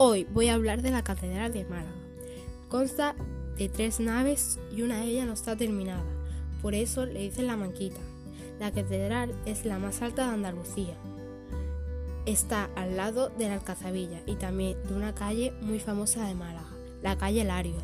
Hoy voy a hablar de la Catedral de Málaga. Consta de tres naves y una de ellas no está terminada, por eso le dicen la Manquita. La catedral es la más alta de Andalucía. Está al lado de la Alcazabilla y también de una calle muy famosa de Málaga, la calle Larios.